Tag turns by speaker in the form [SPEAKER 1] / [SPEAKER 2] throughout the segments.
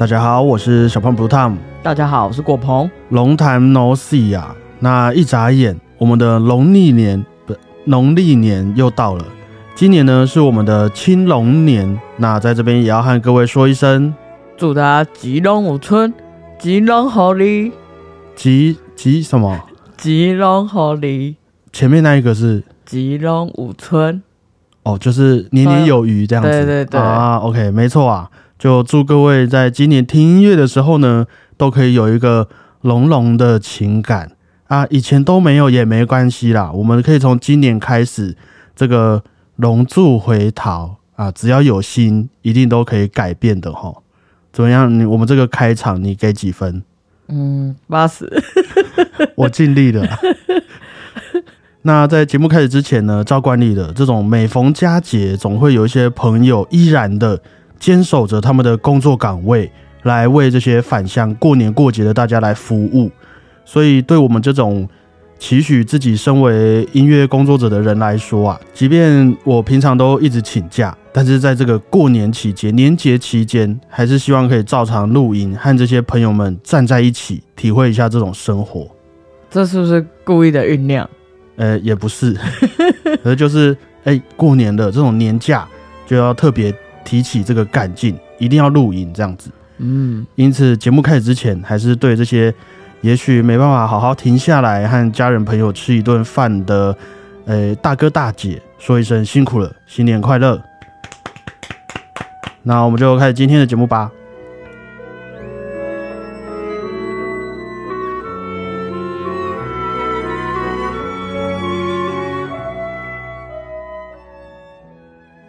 [SPEAKER 1] 大家好，我是小胖 Blue Tom。
[SPEAKER 2] 大家好，我是果鹏。
[SPEAKER 1] 龙潭 No See 啊，那一眨眼，我们的农历年不农历年又到了。今年呢是我们的青龙年，那在这边也要和各位说一声，
[SPEAKER 2] 祝大家吉龙五春，吉龙好利，
[SPEAKER 1] 吉吉什么？
[SPEAKER 2] 吉龙好利，
[SPEAKER 1] 前面那一个是
[SPEAKER 2] 吉龙五春。
[SPEAKER 1] 哦，就是年年有余这样子。
[SPEAKER 2] 对对对
[SPEAKER 1] 啊，OK，没错啊。就祝各位在今年听音乐的时候呢，都可以有一个浓浓的情感啊。以前都没有也没关系啦，我们可以从今年开始，这个龙柱回逃啊，只要有心，一定都可以改变的哈。怎么样？你我们这个开场你给几分？
[SPEAKER 2] 嗯，八十。
[SPEAKER 1] 我尽力了。那在节目开始之前呢，照惯例的这种每逢佳节，总会有一些朋友依然的。坚守着他们的工作岗位，来为这些返乡过年过节的大家来服务。所以，对我们这种期许自己身为音乐工作者的人来说啊，即便我平常都一直请假，但是在这个过年期间、年节期间，还是希望可以照常录音，和这些朋友们站在一起，体会一下这种生活。
[SPEAKER 2] 这是不是故意的酝酿？
[SPEAKER 1] 呃，也不是，而 就是哎，过年的这种年假就要特别。提起这个干劲，一定要录影这样子。嗯，因此节目开始之前，还是对这些也许没办法好好停下来和家人朋友吃一顿饭的，呃，大哥大姐说一声辛苦了，新年快乐。那我们就开始今天的节目吧。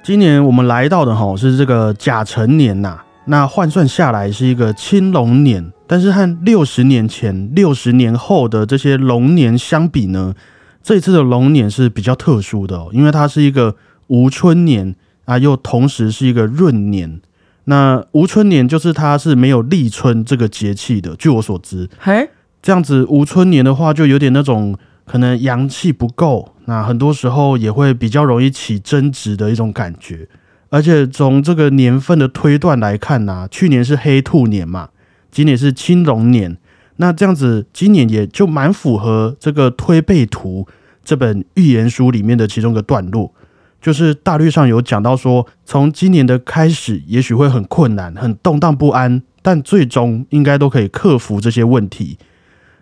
[SPEAKER 1] 今年我们来到的哈是这个甲辰年呐，那换算下来是一个青龙年，但是和六十年前、六十年后的这些龙年相比呢，这次的龙年是比较特殊的哦，因为它是一个无春年啊，又同时是一个闰年。那无春年就是它是没有立春这个节气的，据我所知，嘿，这样子无春年的话，就有点那种。可能阳气不够，那很多时候也会比较容易起争执的一种感觉。而且从这个年份的推断来看呢，去年是黑兔年嘛，今年是青龙年，那这样子今年也就蛮符合这个推背图这本预言书里面的其中一个段落，就是大略上有讲到说，从今年的开始也许会很困难、很动荡不安，但最终应该都可以克服这些问题。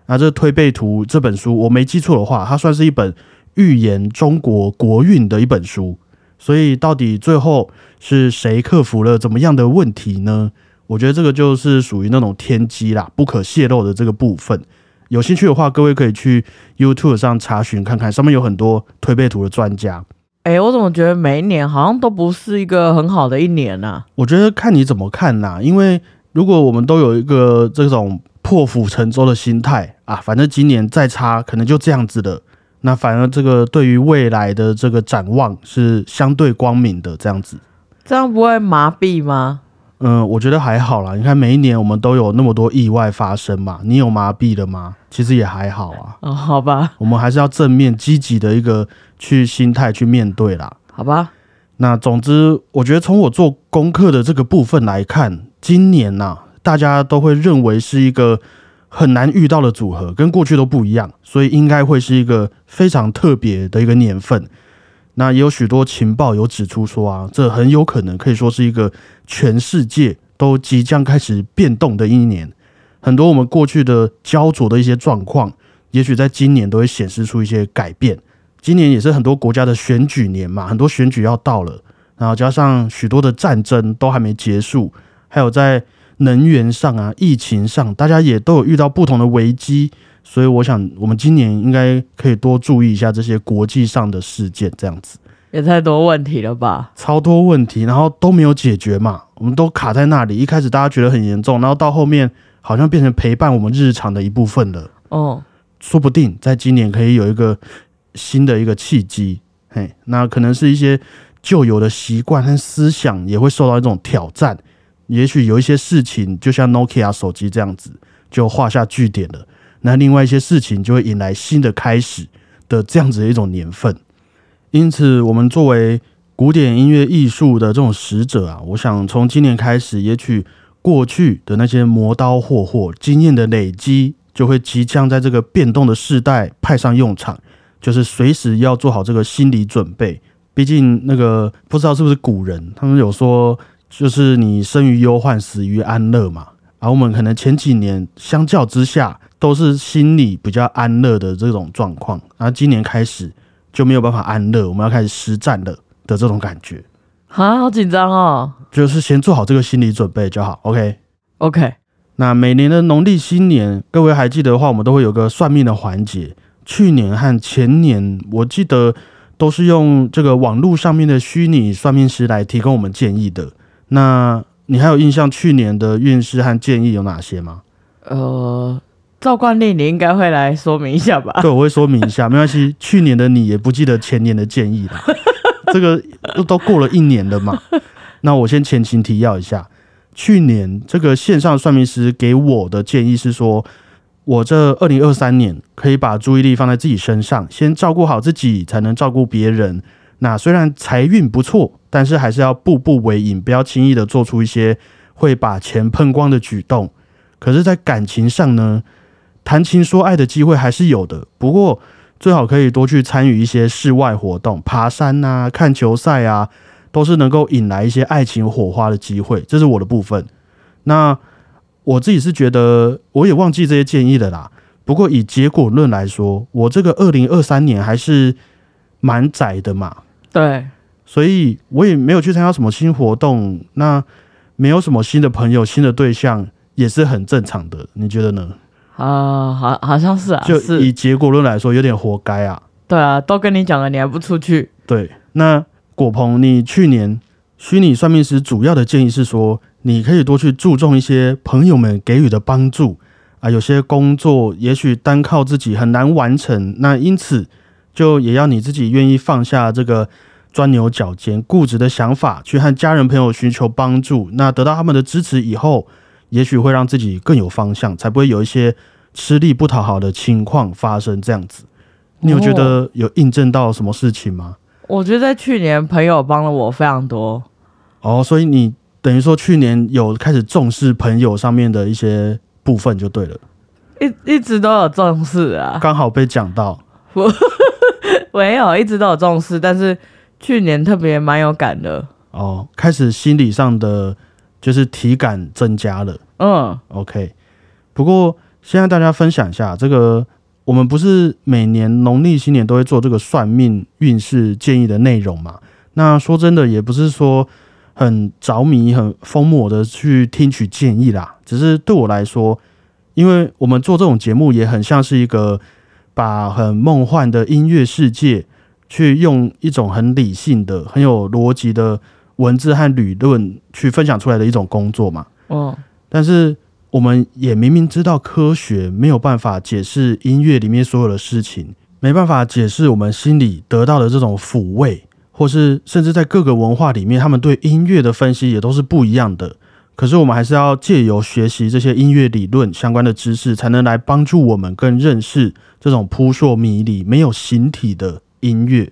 [SPEAKER 1] 那这《推背图》这本书，我没记错的话，它算是一本预言中国国运的一本书。所以，到底最后是谁克服了怎么样的问题呢？我觉得这个就是属于那种天机啦，不可泄露的这个部分。有兴趣的话，各位可以去 YouTube 上查询看看，上面有很多推背图的专家。
[SPEAKER 2] 哎，我怎么觉得每一年好像都不是一个很好的一年呢？
[SPEAKER 1] 我觉得看你怎么看呐，因为如果我们都有一个这种。破釜沉舟的心态啊，反正今年再差，可能就这样子的。那反而这个对于未来的这个展望是相对光明的，这样子，
[SPEAKER 2] 这样不会麻痹吗？
[SPEAKER 1] 嗯，我觉得还好啦。你看每一年我们都有那么多意外发生嘛，你有麻痹了吗？其实也还好啊。
[SPEAKER 2] 哦，好吧，
[SPEAKER 1] 我们还是要正面积极的一个去心态去面对啦。
[SPEAKER 2] 好吧，
[SPEAKER 1] 那总之，我觉得从我做功课的这个部分来看，今年呐。大家都会认为是一个很难遇到的组合，跟过去都不一样，所以应该会是一个非常特别的一个年份。那也有许多情报有指出说啊，这很有可能可以说是一个全世界都即将开始变动的一年。很多我们过去的焦灼的一些状况，也许在今年都会显示出一些改变。今年也是很多国家的选举年嘛，很多选举要到了，然后加上许多的战争都还没结束，还有在。能源上啊，疫情上，大家也都有遇到不同的危机，所以我想，我们今年应该可以多注意一下这些国际上的事件，这样子
[SPEAKER 2] 也太多问题了吧？
[SPEAKER 1] 超多问题，然后都没有解决嘛，我们都卡在那里。一开始大家觉得很严重，然后到后面好像变成陪伴我们日常的一部分了。哦，说不定在今年可以有一个新的一个契机，嘿，那可能是一些旧有的习惯和思想也会受到一种挑战。也许有一些事情，就像 Nokia 手机这样子，就画下句点了。那另外一些事情就会引来新的开始的这样子的一种年份。因此，我们作为古典音乐艺术的这种使者啊，我想从今年开始，也许过去的那些磨刀霍霍经验的累积，就会即将在这个变动的时代派上用场，就是随时要做好这个心理准备。毕竟那个不知道是不是古人，他们有说，就是你生于忧患，死于安乐嘛。而我们可能前几年相较之下都是心里比较安乐的这种状况，然后今年开始就没有办法安乐，我们要开始实战了的这种感觉。
[SPEAKER 2] 啊，好紧张哦。
[SPEAKER 1] 就是先做好这个心理准备就好。
[SPEAKER 2] OK，OK，
[SPEAKER 1] 那每年的农历新年，各位还记得的话，我们都会有个算命的环节。去年和前年，我记得都是用这个网络上面的虚拟算命师来提供我们建议的。那你还有印象去年的运势和建议有哪些吗？
[SPEAKER 2] 呃，照惯例你应该会来说明一下吧？
[SPEAKER 1] 对，我会说明一下，没关系。去年的你也不记得前年的建议了，这个都都过了一年了嘛。那我先前情提要一下，去年这个线上算命师给我的建议是说，我这二零二三年可以把注意力放在自己身上，先照顾好自己，才能照顾别人。那虽然财运不错，但是还是要步步为营，不要轻易的做出一些会把钱喷光的举动。可是，在感情上呢，谈情说爱的机会还是有的，不过最好可以多去参与一些室外活动，爬山啊、看球赛啊，都是能够引来一些爱情火花的机会。这是我的部分。那我自己是觉得，我也忘记这些建议了啦。不过以结果论来说，我这个二零二三年还是蛮窄的嘛，
[SPEAKER 2] 对，
[SPEAKER 1] 所以我也没有去参加什么新活动，那没有什么新的朋友、新的对象，也是很正常的。你觉得呢？
[SPEAKER 2] 啊、好，好像是啊，
[SPEAKER 1] 就是以结果论来说，有点活该啊。
[SPEAKER 2] 对啊，都跟你讲了，你还不出去？
[SPEAKER 1] 对，那果鹏，你去年虚拟算命师主要的建议是说，你可以多去注重一些朋友们给予的帮助啊，有些工作也许单靠自己很难完成，那因此就也要你自己愿意放下这个钻牛角尖、固执的想法，去和家人朋友寻求帮助。那得到他们的支持以后，也许会让自己更有方向，才不会有一些吃力不讨好的情况发生。这样子，你有觉得有印证到什么事情吗？
[SPEAKER 2] 我觉得在去年朋友帮了我非常多。
[SPEAKER 1] 哦，所以你等于说去年有开始重视朋友上面的一些部分就对了，
[SPEAKER 2] 一一直都有重视啊，
[SPEAKER 1] 刚好被讲到。
[SPEAKER 2] 没有一直都有重视，但是去年特别蛮有感的。
[SPEAKER 1] 哦，开始心理上的就是体感增加了。
[SPEAKER 2] 嗯
[SPEAKER 1] ，OK，不过现在大家分享一下这个，我们不是每年农历新年都会做这个算命运势建议的内容嘛？那说真的，也不是说很着迷、很疯魔的去听取建议啦，只是对我来说，因为我们做这种节目也很像是一个把很梦幻的音乐世界，去用一种很理性的、很有逻辑的文字和理论去分享出来的一种工作嘛。
[SPEAKER 2] 哦，
[SPEAKER 1] 但是我们也明明知道科学没有办法解释音乐里面所有的事情，没办法解释我们心里得到的这种抚慰，或是甚至在各个文化里面，他们对音乐的分析也都是不一样的。可是我们还是要借由学习这些音乐理论相关的知识，才能来帮助我们更认识这种扑朔迷离、没有形体的音乐。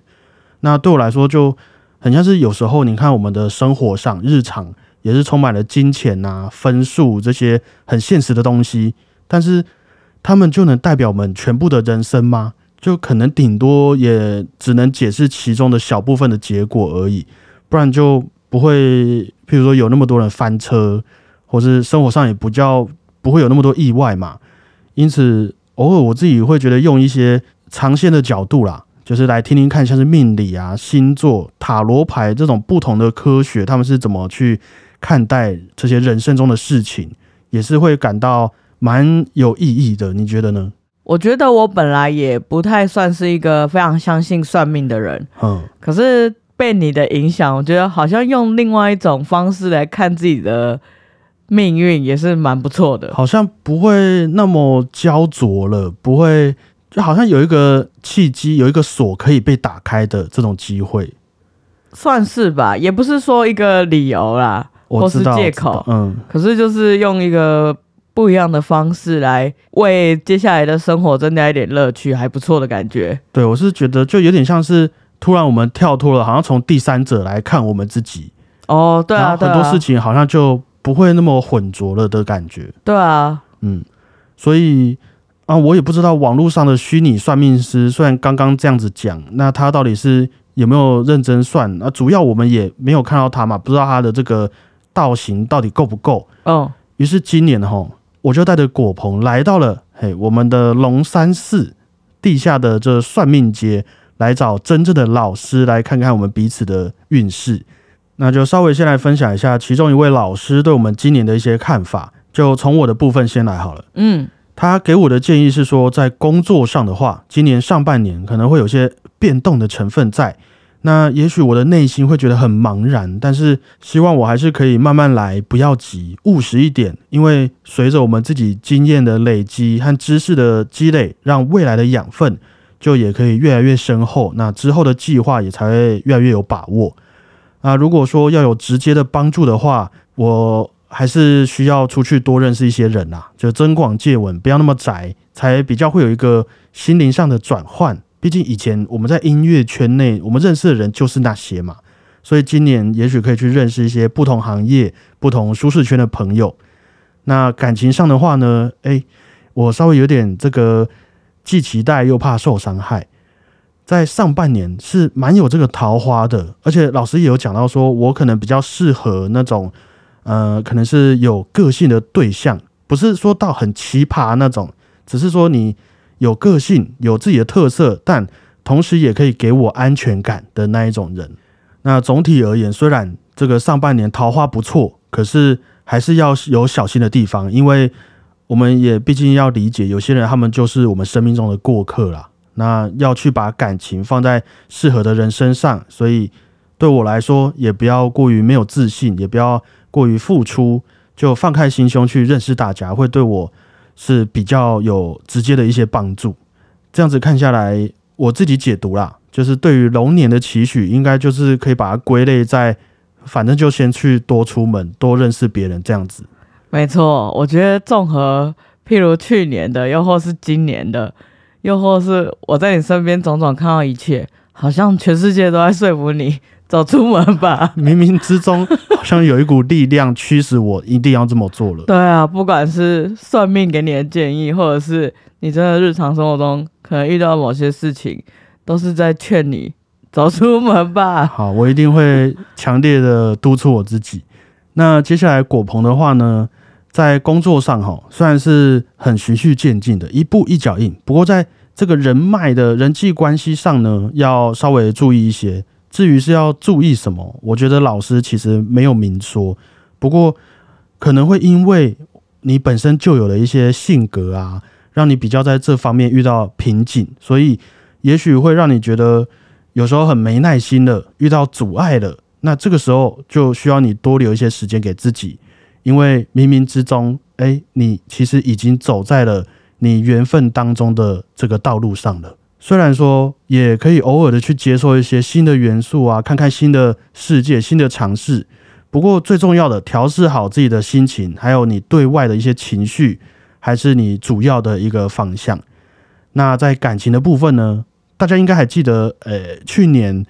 [SPEAKER 1] 那对我来说，就很像是有时候你看我们的生活上日常。也是充满了金钱呐、分数这些很现实的东西，但是他们就能代表我们全部的人生吗？就可能顶多也只能解释其中的小部分的结果而已，不然就不会，譬如说有那么多人翻车，或是生活上也不叫不会有那么多意外嘛。因此，偶尔我自己会觉得用一些长线的角度啦，就是来听听看，像是命理啊、星座、塔罗牌这种不同的科学，他们是怎么去。看待这些人生中的事情，也是会感到蛮有意义的。你觉得呢？
[SPEAKER 2] 我觉得我本来也不太算是一个非常相信算命的人，
[SPEAKER 1] 嗯，
[SPEAKER 2] 可是被你的影响，我觉得好像用另外一种方式来看自己的命运也是蛮不错的。
[SPEAKER 1] 好像不会那么焦灼了，不会，就好像有一个契机，有一个锁可以被打开的这种机会。
[SPEAKER 2] 算是吧，也不是说一个理由啦，或是借口。
[SPEAKER 1] 嗯，
[SPEAKER 2] 可是就是用一个不一样的方式来为接下来的生活增加一点乐趣，还不错的感觉。
[SPEAKER 1] 对我是觉得就有点像是突然我们跳脱了，好像从第三者来看我们自己，
[SPEAKER 2] 哦，对啊，
[SPEAKER 1] 很多事情好像就不会那么混浊了的感觉。
[SPEAKER 2] 对啊，
[SPEAKER 1] 嗯，所以啊，我也不知道网络上的虚拟算命师，虽然刚刚这样子讲，那他到底是有没有认真算？啊，主要我们也没有看到他嘛，不知道他的这个道行到底够不够。
[SPEAKER 2] 哦，
[SPEAKER 1] 于是今年哈，我就带着果鹏来到了嘿我们的龙山寺地下的这算命街，来找真正的老师来看看我们彼此的运势。那就稍微先来分享一下其中一位老师对我们今年的一些看法，就从我的部分先来好了。
[SPEAKER 2] 嗯，
[SPEAKER 1] 他给我的建议是说，在工作上的话，今年上半年可能会有些变动的成分在。那也许我的内心会觉得很茫然，但是希望我还是可以慢慢来，不要急，务实一点。因为随着我们自己经验的累积和知识的积累，让未来的养分就也可以越来越深厚。那之后的计划也才会越来越有把握。啊，如果说要有直接的帮助的话，我还是需要出去多认识一些人啊，就增广见闻，不要那么窄，才比较会有一个心灵上的转换。毕竟以前我们在音乐圈内，我们认识的人就是那些嘛，所以今年也许可以去认识一些不同行业、不同舒适圈的朋友。那感情上的话呢，诶，我稍微有点这个既期待又怕受伤害。在上半年是蛮有这个桃花的，而且老师也有讲到说，我可能比较适合那种，呃，可能是有个性的对象，不是说到很奇葩那种，只是说你有个性、有自己的特色，但同时也可以给我安全感的那一种人。那总体而言，虽然这个上半年桃花不错，可是还是要有小心的地方，因为我们也毕竟要理解，有些人他们就是我们生命中的过客啦。那要去把感情放在适合的人身上，所以对我来说，也不要过于没有自信，也不要过于付出，就放开心胸去认识大家，会对我是比较有直接的一些帮助。这样子看下来，我自己解读啦，就是对于龙年的期许，应该就是可以把它归类在，反正就先去多出门，多认识别人这样子。
[SPEAKER 2] 没错，我觉得综合，譬如去年的，又或是今年的。又或是我在你身边种种看到一切，好像全世界都在说服你走出门吧。
[SPEAKER 1] 冥冥之中，好像有一股力量驱使我一定要这么做了。
[SPEAKER 2] 对啊，不管是算命给你的建议，或者是你真的日常生活中可能遇到某些事情，都是在劝你走出门吧。
[SPEAKER 1] 好，我一定会强烈的督促我自己。那接下来果鹏的话呢？在工作上，哈，虽然是很循序渐进的，一步一脚印，不过在这个人脉的人际关系上呢，要稍微注意一些。至于是要注意什么，我觉得老师其实没有明说。不过可能会因为你本身就有了一些性格啊，让你比较在这方面遇到瓶颈，所以也许会让你觉得有时候很没耐心了，遇到阻碍了。那这个时候就需要你多留一些时间给自己。因为冥冥之中，哎，你其实已经走在了你缘分当中的这个道路上了。虽然说也可以偶尔的去接受一些新的元素啊，看看新的世界、新的尝试。不过最重要的，调试好自己的心情，还有你对外的一些情绪，还是你主要的一个方向。那在感情的部分呢，大家应该还记得，呃，去年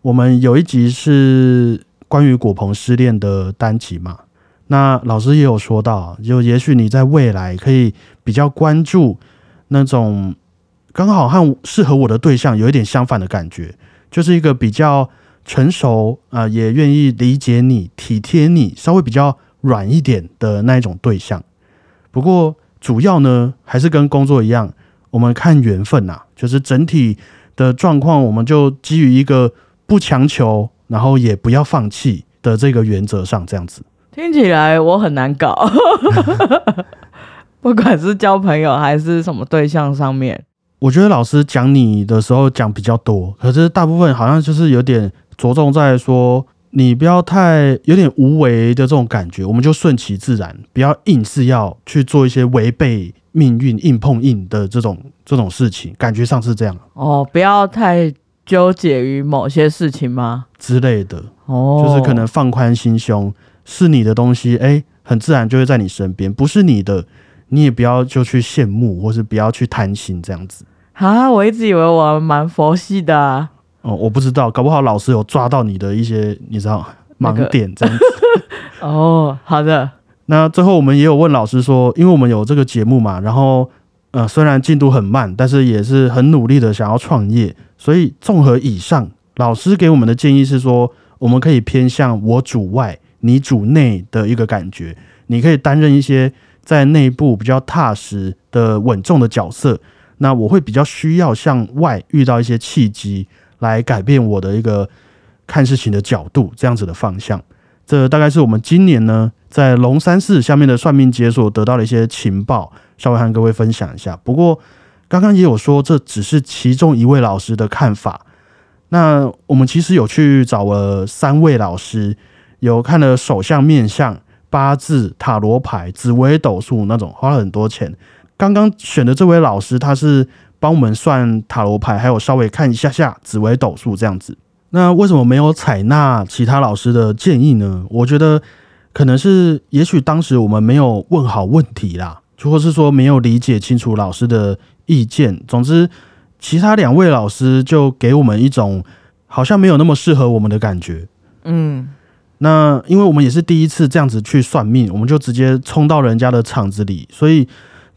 [SPEAKER 1] 我们有一集是关于果鹏失恋的单集嘛？那老师也有说到，就也许你在未来可以比较关注那种刚好和适合我的对象有一点相反的感觉，就是一个比较成熟啊，也愿意理解你、体贴你，稍微比较软一点的那一种对象。不过主要呢，还是跟工作一样，我们看缘分呐，就是整体的状况，我们就基于一个不强求，然后也不要放弃的这个原则上，这样子。
[SPEAKER 2] 听起来我很难搞，不管是交朋友还是什么对象上面，
[SPEAKER 1] 我觉得老师讲你的时候讲比较多，可是大部分好像就是有点着重在说你不要太有点无为的这种感觉，我们就顺其自然，不要硬是要去做一些违背命运、硬碰硬的这种这种事情，感觉上是这样。
[SPEAKER 2] 哦，不要太纠结于某些事情吗？
[SPEAKER 1] 之类的哦，就是可能放宽心胸。是你的东西，哎，很自然就会在你身边；不是你的，你也不要就去羡慕，或是不要去贪心这样子。
[SPEAKER 2] 啊，我一直以为我蛮佛系的。
[SPEAKER 1] 哦，我不知道，搞不好老师有抓到你的一些，你知道盲点这样子。
[SPEAKER 2] 哦，好的，
[SPEAKER 1] 那最后我们也有问老师说，因为我们有这个节目嘛，然后呃虽然进度很慢，但是也是很努力的想要创业，所以综合以上，老师给我们的建议是说，我们可以偏向我主外，你主内的一个感觉，你可以担任一些在内部比较踏实的稳重的角色，那我会比较需要向外遇到一些契机来改变我的一个看事情的角度，这样子的方向。这大概是我们今年呢，在龙山寺下面的算命解所得到的一些情报，稍微和各位分享一下。不过刚刚也有说，这只是其中一位老师的看法。那我们其实有去找了三位老师，有看了手相、面相、八字、塔罗牌、紫微斗数那种，花了很多钱。刚刚选的这位老师，他是帮我们算塔罗牌，还有稍微看一下下紫微斗数这样子。那为什么没有采纳其他老师的建议呢？我觉得可能是，也许当时我们没有问好问题啦，或是说没有理解清楚老师的意见。总之，其他两位老师就给我们一种好像没有那么适合我们的感觉。
[SPEAKER 2] 嗯，
[SPEAKER 1] 那因为我们也是第一次这样子去算命，我们就直接冲到人家的场子里，所以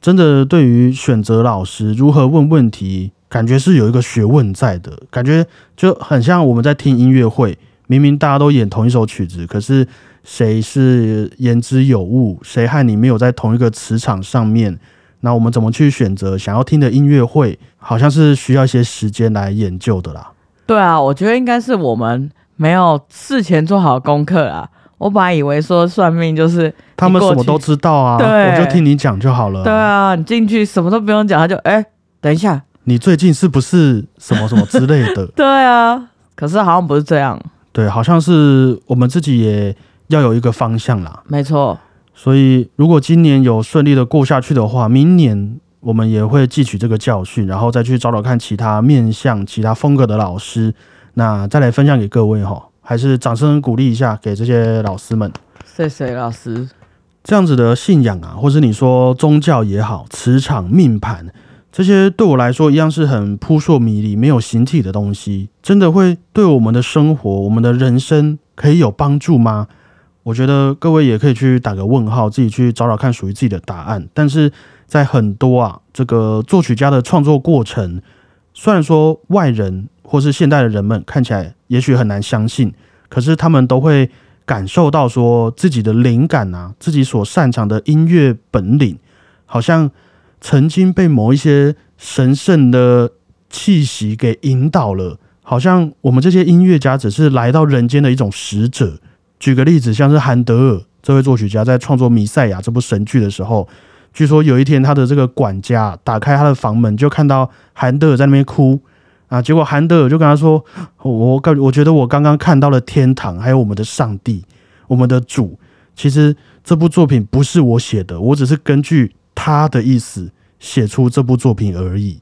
[SPEAKER 1] 真的对于选择老师如何问问题。感觉是有一个学问在的，感觉就很像我们在听音乐会，明明大家都演同一首曲子，可是谁是言之有物，谁和你没有在同一个磁场上面，那我们怎么去选择想要听的音乐会，好像是需要一些时间来研究的啦。
[SPEAKER 2] 对啊，我觉得应该是我们没有事前做好功课啊。我本来以为说算命就是
[SPEAKER 1] 他们什么都知道啊，我就听你讲就好了。
[SPEAKER 2] 对啊，你进去什么都不用讲，他就哎，等一下。
[SPEAKER 1] 你最近是不是什么什么之类的？
[SPEAKER 2] 对啊，可是好像不是这样。
[SPEAKER 1] 对，好像是我们自己也要有一个方向啦。
[SPEAKER 2] 没错。
[SPEAKER 1] 所以如果今年有顺利的过下去的话，明年我们也会汲取这个教训，然后再去找找看其他面向、其他风格的老师，那再来分享给各位哈。还是掌声鼓励一下给这些老师们。
[SPEAKER 2] 谢谢老师。
[SPEAKER 1] 这样子的信仰啊，或是你说宗教也好，磁场、命盘。这些对我来说一样是很扑朔迷离、没有形体的东西，真的会对我们的生活、我们的人生可以有帮助吗？我觉得各位也可以去打个问号，自己去找找看属于自己的答案。但是在很多啊，这个作曲家的创作过程，虽然说外人或是现代的人们看起来也许很难相信，可是他们都会感受到说自己的灵感啊，自己所擅长的音乐本领，好像。曾经被某一些神圣的气息给引导了，好像我们这些音乐家只是来到人间的一种使者。举个例子，像是韩德尔这位作曲家在创作《弥赛亚》这部神剧的时候，据说有一天他的这个管家打开他的房门，就看到韩德尔在那边哭啊。结果韩德尔就跟他说：“我感我觉得我刚刚看到了天堂，还有我们的上帝，我们的主。其实这部作品不是我写的，我只是根据。”他的意思写出这部作品而已，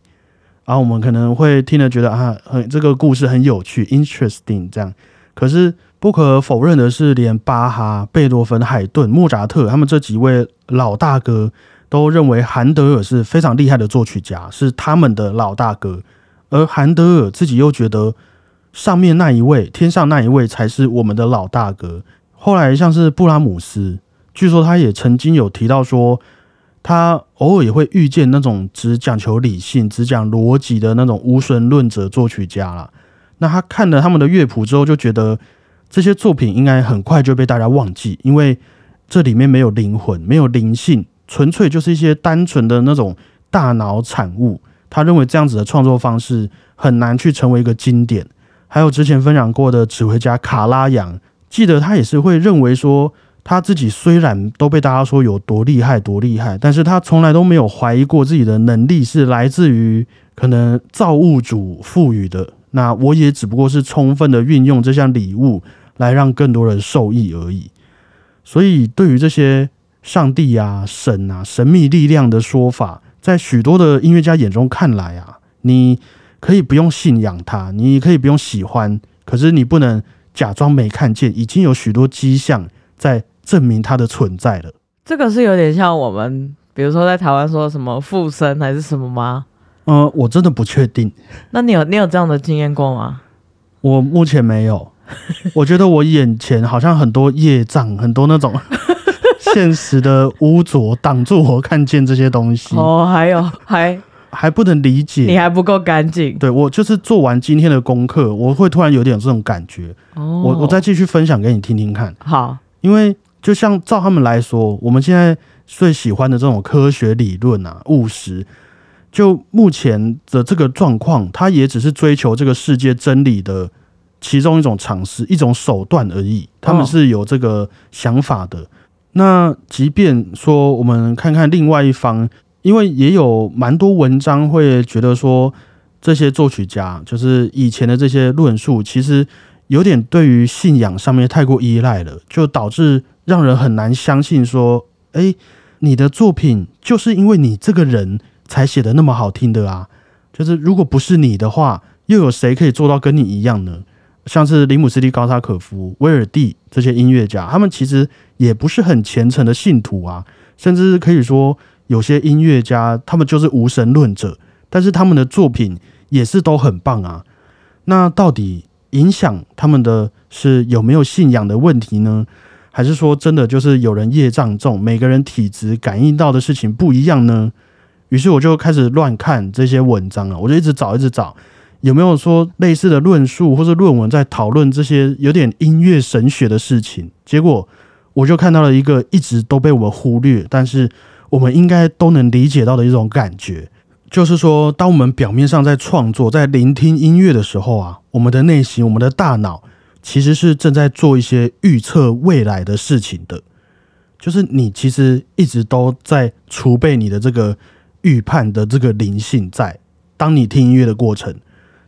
[SPEAKER 1] 然后我们可能会听了觉得啊，很这个故事很有趣，interesting 这样。可是不可否认的是，连巴哈、贝多芬、海顿、莫扎特他们这几位老大哥都认为韩德尔是非常厉害的作曲家，是他们的老大哥。而韩德尔自己又觉得上面那一位、天上那一位才是我们的老大哥。后来像是布拉姆斯，据说他也曾经有提到说。他偶尔也会遇见那种只讲求理性、只讲逻辑的那种无神论者作曲家了。那他看了他们的乐谱之后，就觉得这些作品应该很快就被大家忘记，因为这里面没有灵魂、没有灵性，纯粹就是一些单纯的那种大脑产物。他认为这样子的创作方式很难去成为一个经典。还有之前分享过的指挥家卡拉扬，记得他也是会认为说。他自己虽然都被大家说有多厉害多厉害，但是他从来都没有怀疑过自己的能力是来自于可能造物主赋予的。那我也只不过是充分的运用这项礼物来让更多人受益而已。所以，对于这些上帝啊、神啊、神秘力量的说法，在许多的音乐家眼中看来啊，你可以不用信仰他，你可以不用喜欢，可是你不能假装没看见，已经有许多迹象在。证明它的存在了。
[SPEAKER 2] 这个是有点像我们，比如说在台湾说什么附身还是什么吗？
[SPEAKER 1] 嗯，我真的不确定。
[SPEAKER 2] 那你有你有这样的经验过吗？
[SPEAKER 1] 我目前没有。我觉得我眼前好像很多业障，很多那种现实的污浊挡住我看见这些东西，
[SPEAKER 2] 哦，还有还
[SPEAKER 1] 还不能理解你。
[SPEAKER 2] 还不够干净
[SPEAKER 1] 对我就是做完今天的功课，我会突然有点这种感觉。
[SPEAKER 2] 哦。
[SPEAKER 1] 我我再继续分享给你听听看，
[SPEAKER 2] 好，
[SPEAKER 1] 因为就像照他们来说，我们现在最喜欢的这种科学理论啊，务实，就目前的这个状况，它也只是追求这个世界真理的其中一种尝试、一种手段而已。他们是有这个想法的。那即便说我们看看另外一方，因为也有蛮多文章会觉得说，这些作曲家就是以前的这些论述，其实有点对于信仰上面太过依赖了，就导致让人很难相信说，诶，你的作品就是因为你这个人才写的那么好听的啊。就是如果不是你的话，又有谁可以做到跟你一样呢？像是林姆斯蒂、高沙可夫、威尔蒂这些音乐家，他们其实也不是很虔诚的信徒啊，甚至可以说有些音乐家他们就是无神论者，但是他们的作品也是都很棒啊。那到底影响他们的是有没有信仰的问题呢？还是说真的就是有人业障重，每个人体质感应到的事情不一样呢？于是我就开始乱看这些文章啊，我就一直找，一直找。有没有说类似的论述或是论文在讨论这些有点音乐神学的事情？结果我就看到了一个一直都被我们忽略，但是我们应该都能理解到的一种感觉，就是说，当我们表面上在创作、在聆听音乐的时候啊，我们的内心、我们的大脑其实是正在做一些预测未来的事情的。就是你其实一直都在储备你的这个预判的这个灵性在，当你听音乐的过程。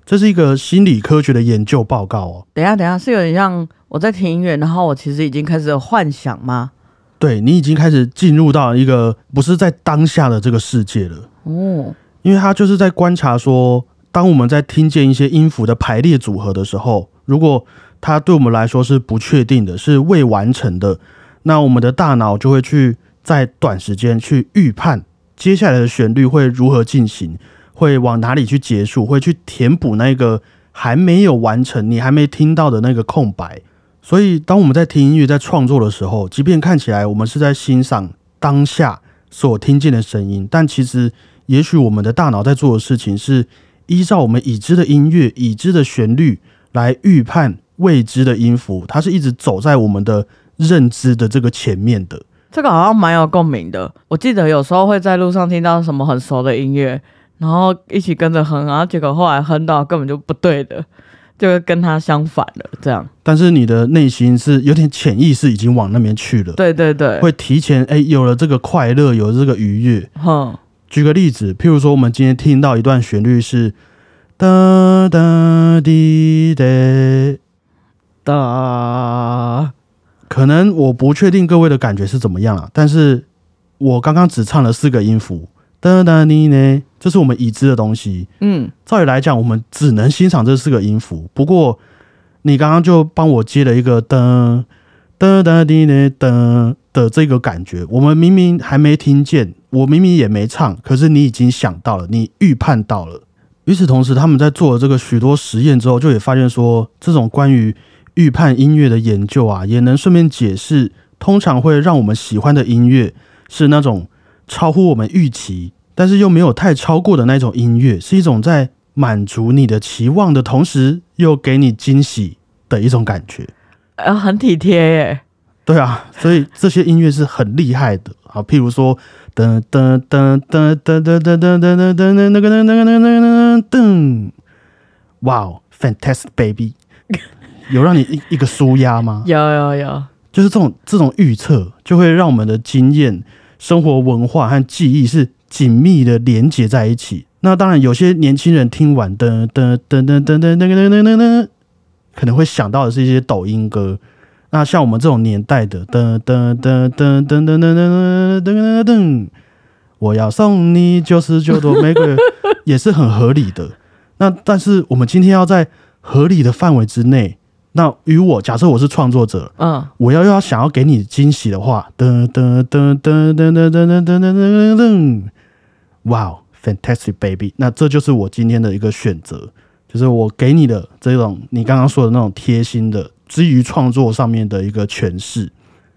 [SPEAKER 1] 这是一个心理科学的研究报告哦。
[SPEAKER 2] 等一下，等一下，是有点像我在听音乐，然后我其实已经开始有幻想吗？
[SPEAKER 1] 对你已经开始进入到一个不是在当下的这个世界了，
[SPEAKER 2] 哦，
[SPEAKER 1] 因为他就是在观察说，当我们在听见一些音符的排列组合的时候，如果它对我们来说是不确定的，是未完成的，那我们的大脑就会去在短时间去预判接下来的旋律会如何进行。会往哪里去结束？会去填补那个还没有完成、你还没听到的那个空白。所以，当我们在听音乐、在创作的时候，即便看起来我们是在欣赏当下所听见的声音，但其实，也许我们的大脑在做的事情是依照我们已知的音乐、已知的旋律来预判未知的音符。它是一直走在我们的认知的这个前面的。
[SPEAKER 2] 这个好像蛮有共鸣的。我记得有时候会在路上听到什么很熟的音乐。然后一起跟着哼，然后结果后来哼到根本就不对的，就跟他相反了。这样，
[SPEAKER 1] 但是你的内心是有点潜意识已经往那边去了。
[SPEAKER 2] 对对对，
[SPEAKER 1] 会提前哎，有了这个快乐，有了这个愉悦。
[SPEAKER 2] 哼，
[SPEAKER 1] 举个例子，譬如说，我们今天听到一段旋律是哒哒滴哒哒，可能我不确定各位的感觉是怎么样啊，但是我刚刚只唱了四个音符。噔噔你呢？这是我们已知的东西。
[SPEAKER 2] 嗯，
[SPEAKER 1] 照理来讲，我们只能欣赏这四个音符。不过，你刚刚就帮我接了一个噔噔噔滴呢噔的这个感觉。我们明明还没听见，我明明也没唱，可是你已经想到了，你预判到了。与此同时，他们在做了这个许多实验之后，就也发现说，这种关于预判音乐的研究啊，也能顺便解释，通常会让我们喜欢的音乐是那种。超乎我们预期，但是又没有太超过的那种音乐，是一种在满足你的期望的同时，又给你惊喜的一种感觉。
[SPEAKER 2] 呃，很体贴耶。
[SPEAKER 1] 对啊，所以这些音乐是很厉害的啊。譬如说，噔噔噔噔噔噔噔噔噔噔噔那个噔噔噔噔噔噔，哇哦，fantastic baby，有让你一一个舒压吗？
[SPEAKER 2] 有有有，
[SPEAKER 1] 就是这种这种预测，就会让我们的经验。生活文化和记忆是紧密的连接在一起。那当然，有些年轻人听完噔噔噔噔噔噔噔噔噔噔，可能会想到的是一些抖音歌。那像我们这种年代的噔噔噔噔噔噔噔噔噔噔噔，我要送你九十九朵玫瑰，也是很合理的。那但是我们今天要在合理的范围之内。那与我假设我是创作者，
[SPEAKER 2] 嗯，
[SPEAKER 1] 我要要想要给你惊喜的话，噔噔噔噔噔噔噔噔噔噔噔噔，哇，fantastic baby！那这就是我今天的一个选择，就是我给你的这种你刚刚说的那种贴心的，基于创作上面的一个诠释。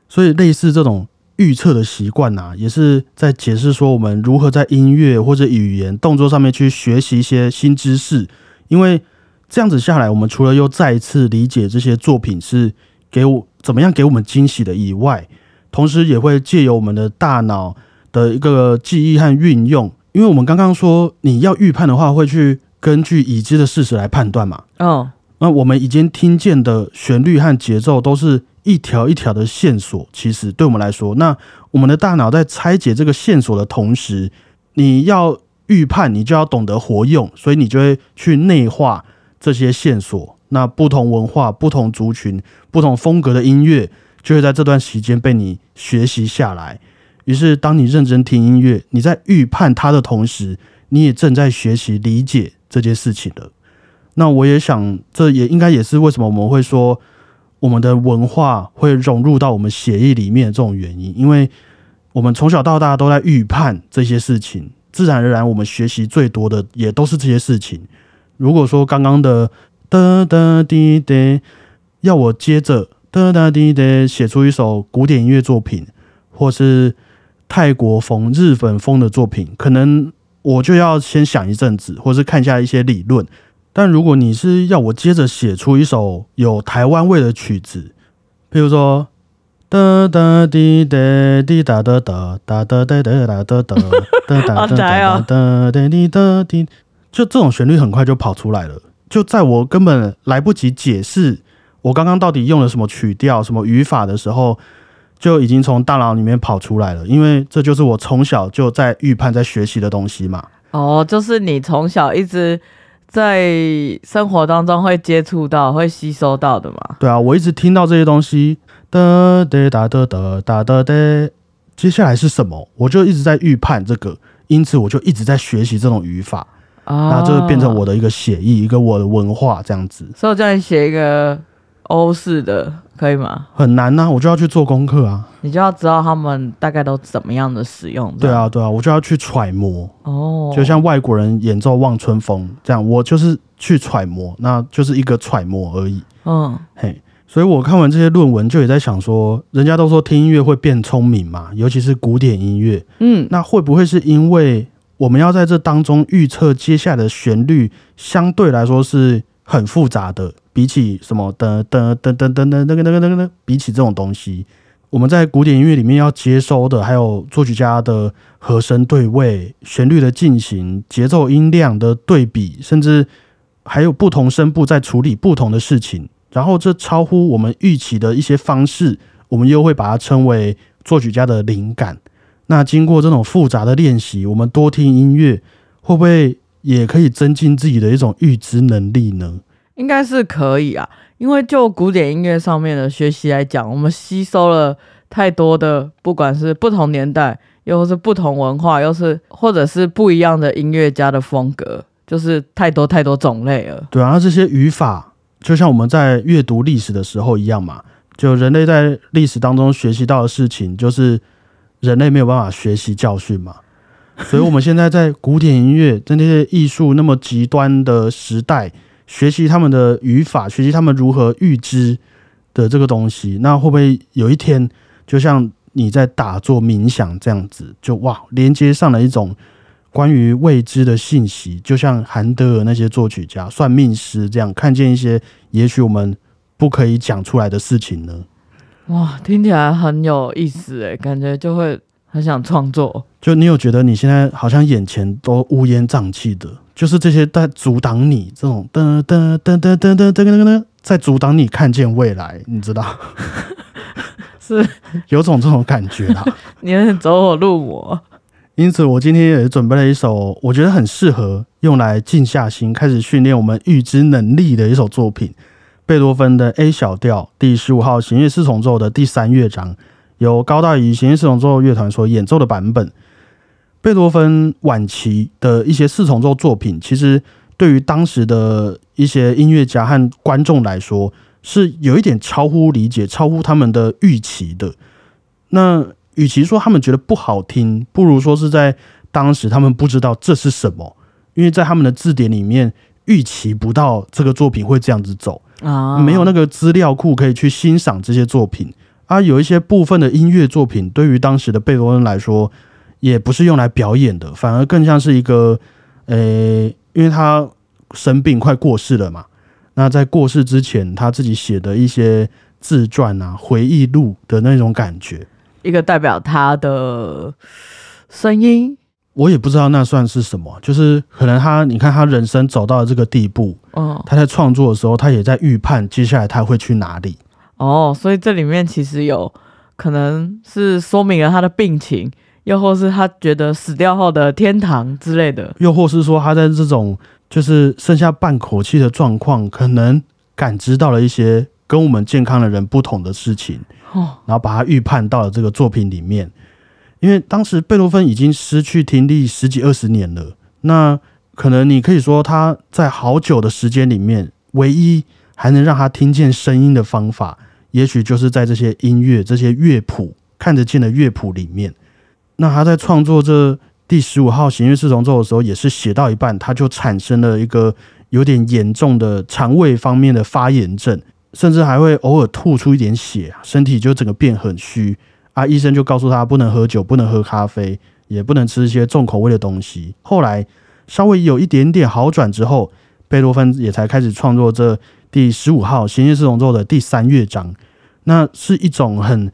[SPEAKER 1] 所以类似这种预测的习惯呐，也是在解释说我们如何在音乐或者语言动作上面去学习一些新知识。因为这样子下来，我们除了又再一次理解这些作品是给我怎么样给我们惊喜的以外，同时也会借由我们的大脑的一个记忆和运用。因为我们刚刚说你要预判的话，会去根据已知的事实来判断嘛。
[SPEAKER 2] 哦，
[SPEAKER 1] 那我们已经听见的旋律和节奏都是一条一条的线索。其实对我们来说，那我们的大脑在拆解这个线索的同时，你要预判，你就要懂得活用，所以你就会去内化这些线索。那不同文化、不同族群、不同风格的音乐，就会在这段时间被你学习下来。于是，当你认真听音乐，你在预判它的同时，你也正在学习理解这件事情了。那我也想，这也应该也是为什么我们会说我们的文化会融入到我们血液里面这种原因，因为我们从小到大都在预判这些事情，自然而然我们学习最多的也都是这些事情。如果说刚刚的哒哒滴滴，要我接着哒哒滴滴写出一首古典音乐作品，或是泰国风、日本风的作品，可能我就要先想一阵子，或是看一下一些理论。但如果你是要我接着写出一首有台湾味的曲子，比如说哒哒滴滴滴哒哒哒哒哒哒哒哒哒哒哒哒哒哒哒滴哒滴，就这种旋律很快就跑出来了。就在我根本来不及解释我刚刚到底用了什么曲调、什么语法的时候，就已经从大脑里面跑出来了。因为这就是我从小就在预判、在学习的东西嘛。
[SPEAKER 2] 哦，就是你从小一直在生活当中会接触到、会吸收到的嘛。
[SPEAKER 1] 对啊，我一直听到这些东西，哒哒哒哒哒哒哒哒，接下来是什么？我就一直在预判这个，因此我就一直在学习这种语法，
[SPEAKER 2] 啊，
[SPEAKER 1] 那这就变成我的一个写意，一个我的文化这样子，
[SPEAKER 2] 所以我叫你写一个欧式的，可以吗？
[SPEAKER 1] 很难呐、我就要去做功课啊。
[SPEAKER 2] 你就要知道他们大概都怎么样的使用。
[SPEAKER 1] 对，啊，对啊，我就要去揣摩，
[SPEAKER 2] 哦，
[SPEAKER 1] 就像外国人演奏《望春风》这样，我就是去揣摩，那就是一个揣摩而已。
[SPEAKER 2] 嗯，
[SPEAKER 1] 嘿，所以我看完这些论文，就也在想说，人家都说听音乐会变聪明嘛，尤其是古典音乐，
[SPEAKER 2] 嗯，
[SPEAKER 1] 那会不会是因为我们要在这当中预测接下来的旋律，相对来说是很复杂的，比起什么噔噔噔噔噔噔那个那个那个那，比起这种东西，我们在古典音乐里面要接收的，还有作曲家的和声对位、旋律的进行、节奏音量的对比，甚至还有不同声部在处理不同的事情，然后这超乎我们预期的一些方式，我们又会把它称为作曲家的灵感。那经过这种复杂的练习，我们多听音乐，会不会也可以增进自己的一种预知能力呢？
[SPEAKER 2] 应该是可以啊，因为就古典音乐上面的学习来讲，我们吸收了太多的，不管是不同年代，又是不同文化，又是或者是不一样的音乐家的风格，就是太多太多种类了。
[SPEAKER 1] 对啊，那这些语法就像我们在阅读历史的时候一样嘛，就人类在历史当中学习到的事情，就是人类没有办法学习教训嘛。所以，我们现在在古典音乐在那些艺术那么极端的时代，学习他们的语法，学习他们如何预知的这个东西，那会不会有一天，就像你在打坐冥想这样子，就哇，连接上了一种关于未知的信息，就像韩德尔那些作曲家、算命师这样，看见一些也许我们不可以讲出来的事情呢？
[SPEAKER 2] 哇，听起来很有意思诶，感觉就会很想创作。
[SPEAKER 1] 就你有觉得你现在好像眼前都乌烟瘴气的，就是这些在阻挡你这种噔噔噔噔噔噔噔噔噔，在阻挡你看见未来，你知道？
[SPEAKER 2] 是
[SPEAKER 1] 有种这种感觉啦。
[SPEAKER 2] 你有点走火入魔。
[SPEAKER 1] 因此，我今天也准备了一首我觉得很适合用来静下心开始训练我们预知能力的一首作品——贝多芬的 A 小调第十五号弦乐四重奏的第三乐章，由高大宇弦乐四重奏乐团所演奏的版本。贝多芬晚期的一些四重奏作品，其实对于当时的一些音乐家和观众来说，是有一点超乎理解、超乎他们的预期的。那与其说他们觉得不好听，不如说是在当时他们不知道这是什么，因为在他们的字典里面预期不到这个作品会这样子走，
[SPEAKER 2] 啊，
[SPEAKER 1] 没有那个资料库可以去欣赏这些作品啊，有一些部分的音乐作品，对于当时的贝多芬来说，也不是用来表演的，反而更像是一个，呃，因为他生病快过世了嘛，那在过世之前，他自己写的一些自传啊、回忆录的那种感觉，
[SPEAKER 2] 一个代表他的声音，
[SPEAKER 1] 我也不知道那算是什么，就是可能他，你看他人生走到了这个地步，
[SPEAKER 2] 嗯，
[SPEAKER 1] 他在创作的时候，他也在预判接下来他会去哪里。
[SPEAKER 2] 哦，所以这里面其实有可能是说明了他的病情，又或是他觉得死掉后的天堂之类的，
[SPEAKER 1] 又或是说他在这种就是剩下半口气的状况，可能感知到了一些跟我们健康的人不同的事情，
[SPEAKER 2] 哦，
[SPEAKER 1] 然后把它预判到了这个作品里面。因为当时贝多芬已经失去听力十几二十年了，那可能你可以说他在好久的时间里面，唯一还能让他听见声音的方法。也许就是在这些音乐、这些乐谱看得见的乐谱里面，那他在创作这第十五号弦乐四重奏的时候，也是写到一半，他就产生了一个有点严重的肠胃方面的发炎症，甚至还会偶尔吐出一点血，身体就整个变很虚啊。医生就告诉他不能喝酒，不能喝咖啡，也不能吃一些重口味的东西。后来稍微有一点点好转之后，贝多芬也才开始创作这。第十五号弦乐四重奏的第三乐章，那是一种很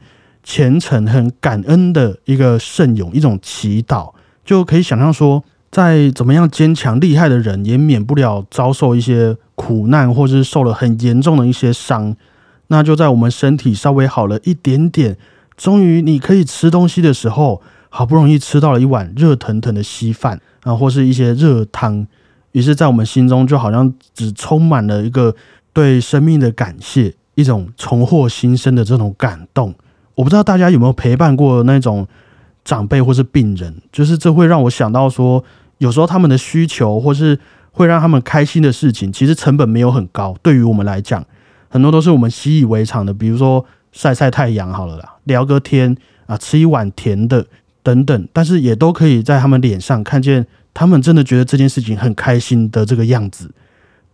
[SPEAKER 1] 虔诚、很感恩的一个圣咏，一种祈祷，就可以想象说，再怎么样坚强厉害的人，也免不了遭受一些苦难，或者是受了很严重的一些伤。那就在我们身体稍微好了一点点，终于你可以吃东西的时候，好不容易吃到了一碗热腾腾的稀饭啊，或是一些热汤，于是，在我们心中就好像只充满了一个。对生命的感谢，一种重获新生的这种感动，我不知道大家有没有陪伴过那种长辈或是病人，就是这会让我想到说，有时候他们的需求或是会让他们开心的事情，其实成本没有很高，对于我们来讲，很多都是我们习以为常的，比如说晒晒太阳好了啦，聊个天啊，吃一碗甜的等等，但是也都可以在他们脸上看见他们真的觉得这件事情很开心的这个样子。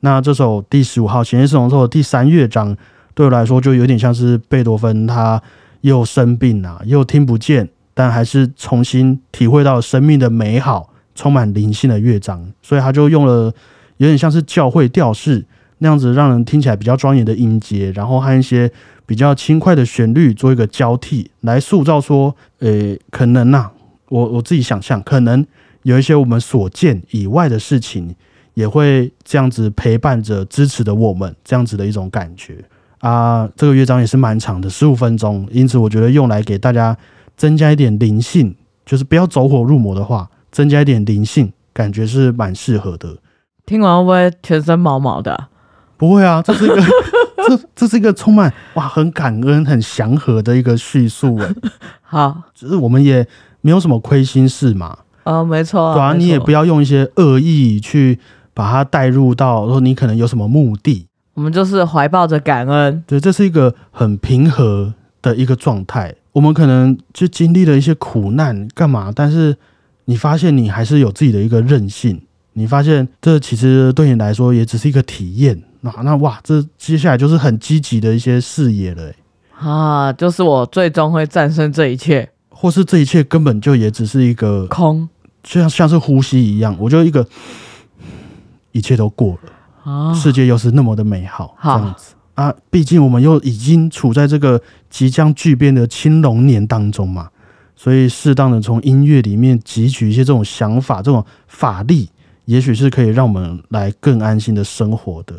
[SPEAKER 1] 那这首第十五号弦乐四重奏的第三乐章，对我来说就有点像是贝多芬，他又生病啊，又听不见，但还是重新体会到生命的美好，充满灵性的乐章。所以他就用了有点像是教会调式那样子，让人听起来比较庄严的音阶，然后和一些比较轻快的旋律做一个交替，来塑造说，呃，可能呐，我我自己想象，可能有一些我们所见以外的事情。也会这样子陪伴着、支持着我们，这样子的一种感觉啊。这个乐章也是蛮长的，十五分钟，因此我觉得用来给大家增加一点灵性，就是不要走火入魔的话，增加一点灵性，感觉是蛮适合的。
[SPEAKER 2] 听完会不会全身毛毛的？
[SPEAKER 1] 不会啊，这是一个 这这是一个充满哇很感恩、很祥和的一个叙述哎。
[SPEAKER 2] 好，
[SPEAKER 1] 只是我们也没有什么亏心事嘛。
[SPEAKER 2] 啊，没错。
[SPEAKER 1] 对啊，你也不要用一些恶意去。把它带入到说你可能有什么目的，
[SPEAKER 2] 我们就是怀抱着感恩，
[SPEAKER 1] 对，这是一个很平和的一个状态。我们可能就经历了一些苦难，干嘛？但是你发现你还是有自己的一个韧性，你发现这其实对你来说也只是一个体验。那那哇，这接下来就是很积极的一些视野了。
[SPEAKER 2] 啊，就是我最终会战胜这一切，
[SPEAKER 1] 或是这一切根本就也只是一个
[SPEAKER 2] 空，
[SPEAKER 1] 就像像是呼吸一样，我就一个。一切都过了，世界又是那么的美好，这样子啊！毕竟我们又已经处在这个即将巨变的青龙年当中嘛，所以适当的从音乐里面汲取一些这种想法、这种法力，也许是可以让我们来更安心的生活的。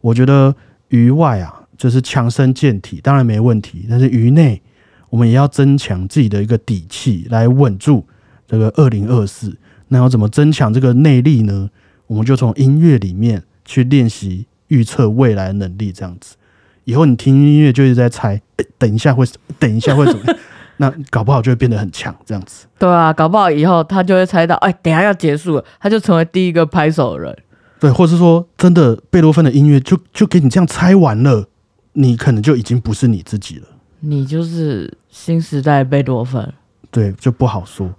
[SPEAKER 1] 我觉得于外啊，就是强身健体当然没问题，但是于内，我们也要增强自己的一个底气，来稳住这个二零二四。那要怎么增强这个内力呢？我们就从音乐里面去练习预测未来能力，这样子，以后你听音乐就一直在猜，等一下会，等一下会怎么样？那搞不好就会变得很强，这样子。
[SPEAKER 2] 对啊，搞不好以后他就会猜到，哎，等下要结束了，他就成为第一个拍手的人。
[SPEAKER 1] 对，或是说，真的贝多芬的音乐就就给你这样猜完了，你可能就已经不是你自己了。
[SPEAKER 2] 你就是新时代贝多芬。
[SPEAKER 1] 对，就不好说。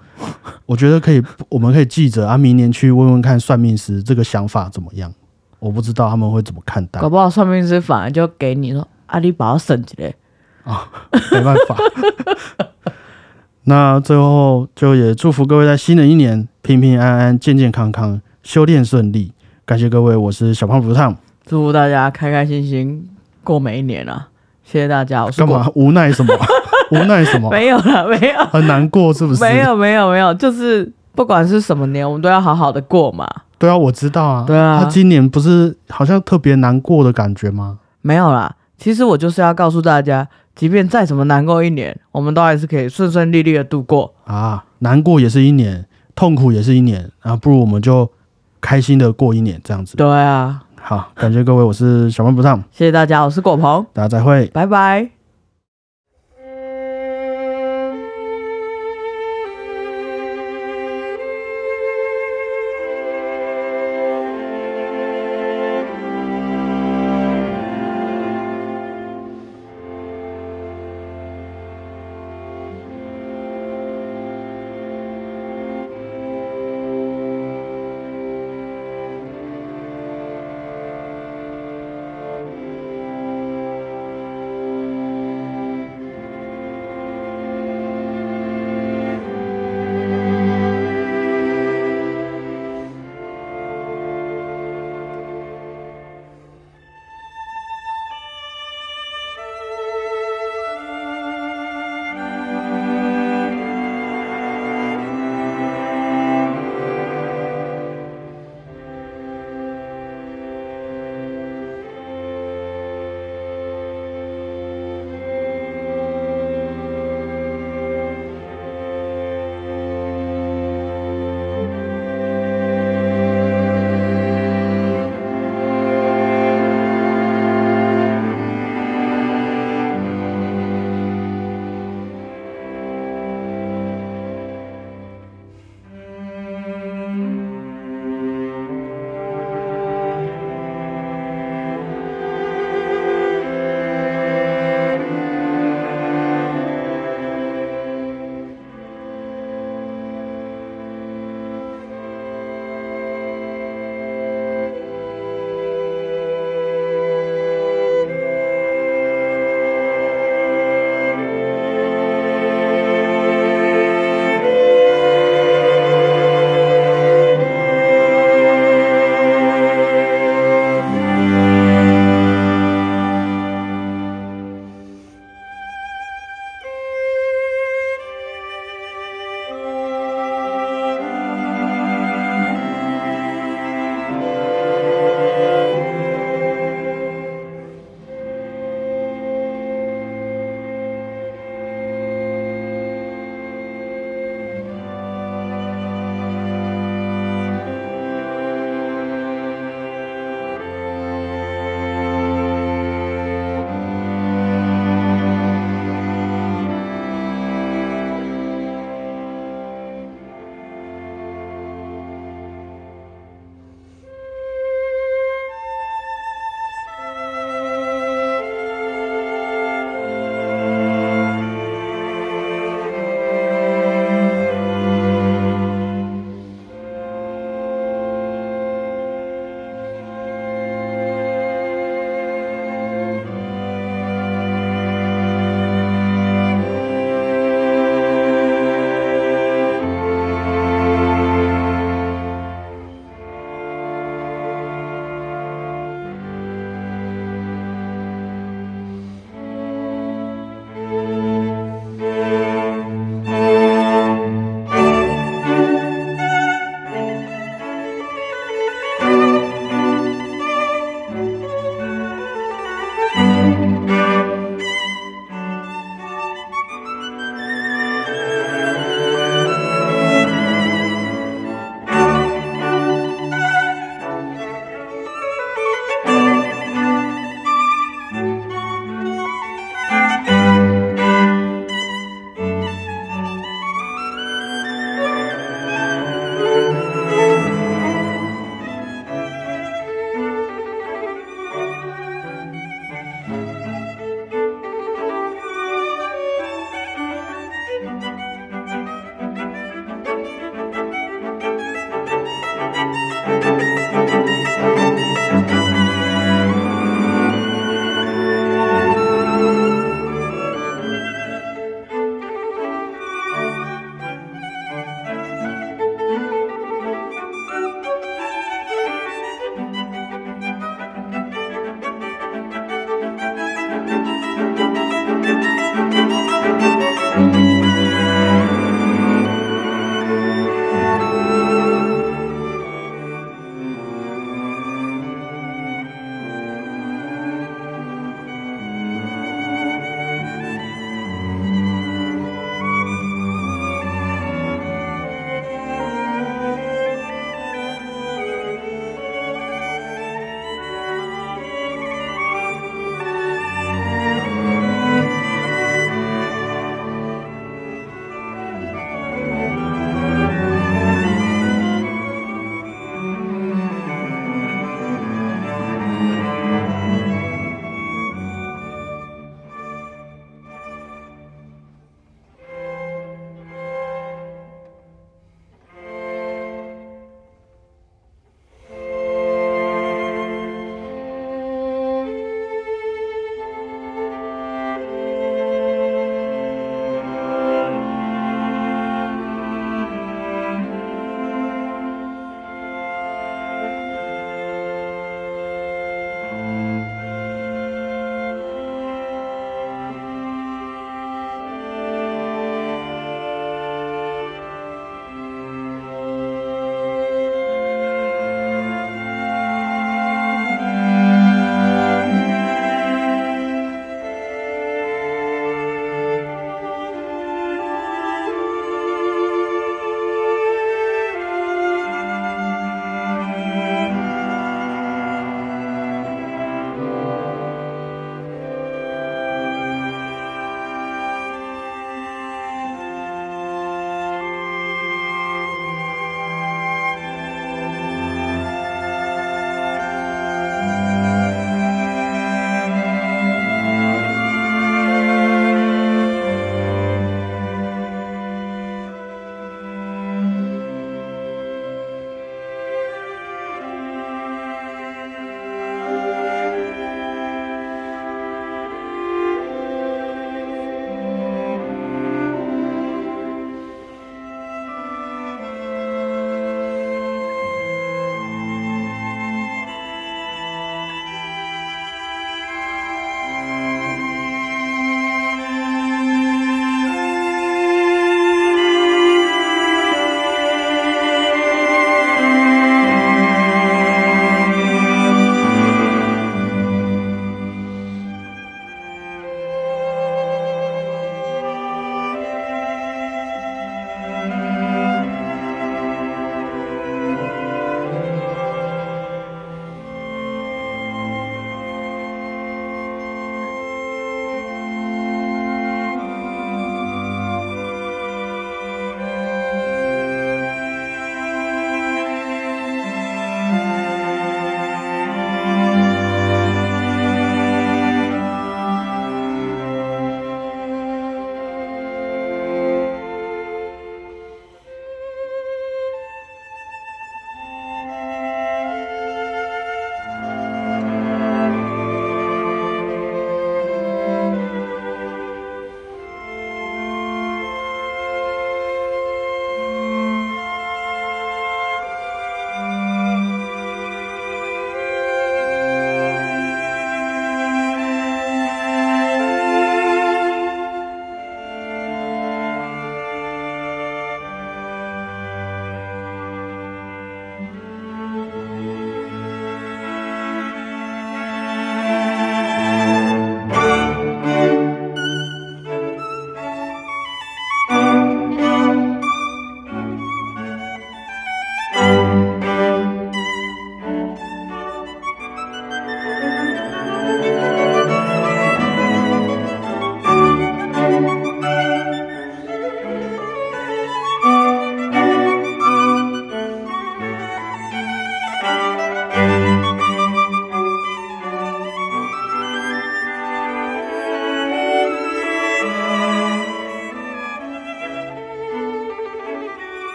[SPEAKER 1] 我觉得可以，我们可以记着啊，明年去问问看算命师这个想法怎么样。我不知道他们会怎么看待。
[SPEAKER 2] 搞不好算命师反而就给你说：“阿里把我省起来。”
[SPEAKER 1] 没办法。那最后就也祝福各位在新的一年平平安安、健健康康、修炼顺利。感谢各位，我是小胖不烫。
[SPEAKER 2] 祝福大家开开心心过每一年啊！谢谢大家，我是果
[SPEAKER 1] 干嘛无奈什么？无奈什么？
[SPEAKER 2] 没有了，没有，
[SPEAKER 1] 很难过是不是？
[SPEAKER 2] 没有，没有，没有，就是不管是什么年，我们都要好好的过嘛。
[SPEAKER 1] 对啊，我知道啊。
[SPEAKER 2] 对啊
[SPEAKER 1] 他今年不是好像特别难过的感觉吗？
[SPEAKER 2] 没有啦，其实我就是要告诉大家，即便再怎么难过一年，我们都还是可以顺顺利利的度过。
[SPEAKER 1] 啊，难过也是一年，痛苦也是一年啊，不如我们就开心的过一年这样子。
[SPEAKER 2] 对啊，
[SPEAKER 1] 好，感谢各位，我是小胖不上，
[SPEAKER 2] 谢谢大家，我是果鹏，
[SPEAKER 1] 大家再会。
[SPEAKER 2] 拜拜。